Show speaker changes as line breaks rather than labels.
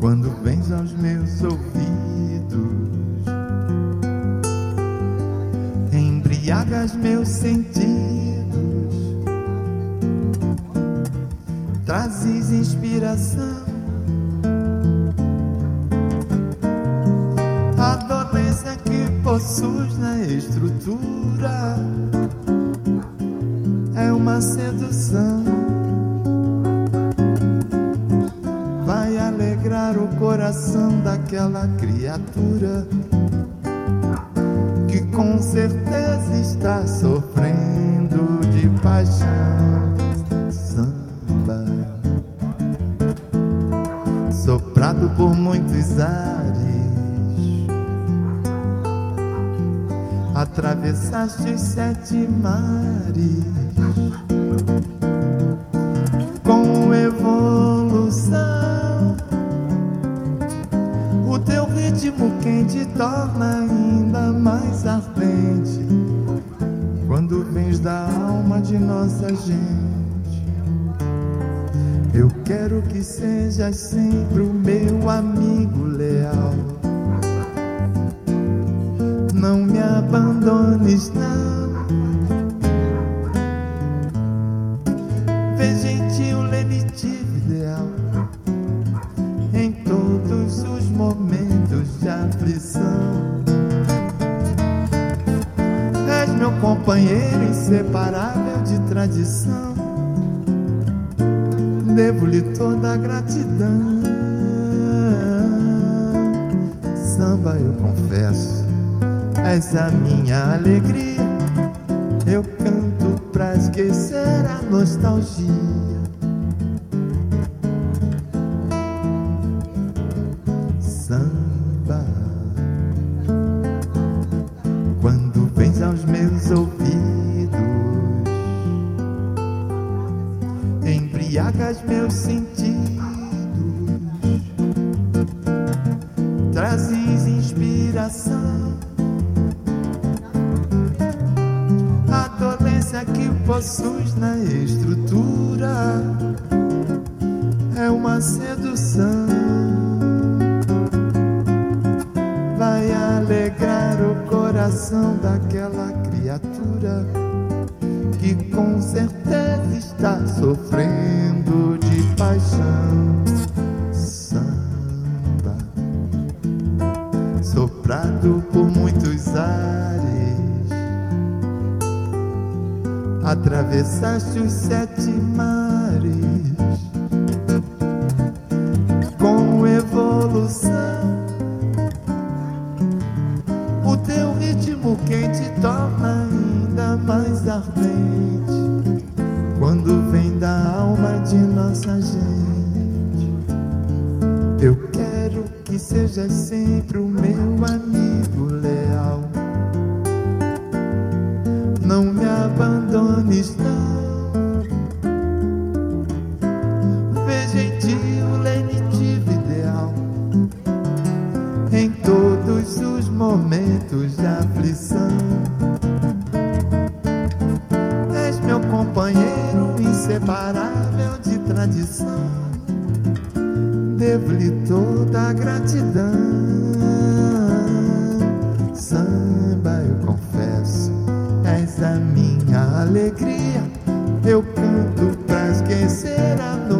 quando vens aos meus ouvidos, embriagas meus sentidos, trazes inspiração. A doença que possuis na estrutura é uma sedução. Alegrar o coração daquela criatura que com certeza está sofrendo de paixão. Samba, soprado por muitos ares, atravessaste os sete mares. Torna ainda mais ardente quando vens da alma de nossa gente. Eu quero que sejas sempre o meu amigo leal. Não me abandones, não. Vê gentil, lenitivo, ideal em todos os momentos de aflição. Companheiro inseparável de tradição. Devo-lhe toda a gratidão. Samba, eu confesso, és a minha alegria. Eu canto pra esquecer a nostalgia. Dolência que possuis na estrutura é uma sedução. vai alegrar o coração daquela criatura que com certeza está sofrendo de paixão. Samba, soprado por muitos ares, atravessaste os sete mares com evolução. O teu ritmo quente torna ainda mais ardente quando vem da alma de nossa gente. Eu quero que sejas sempre o meu amigo leal. Não me abandones, não. Vê gentil, lenitivo, ideal em todos os momentos de aflição. És meu companheiro inseparável de tradição. Devo-lhe toda a gratidão. alegria, eu canto pra esquecer a noite.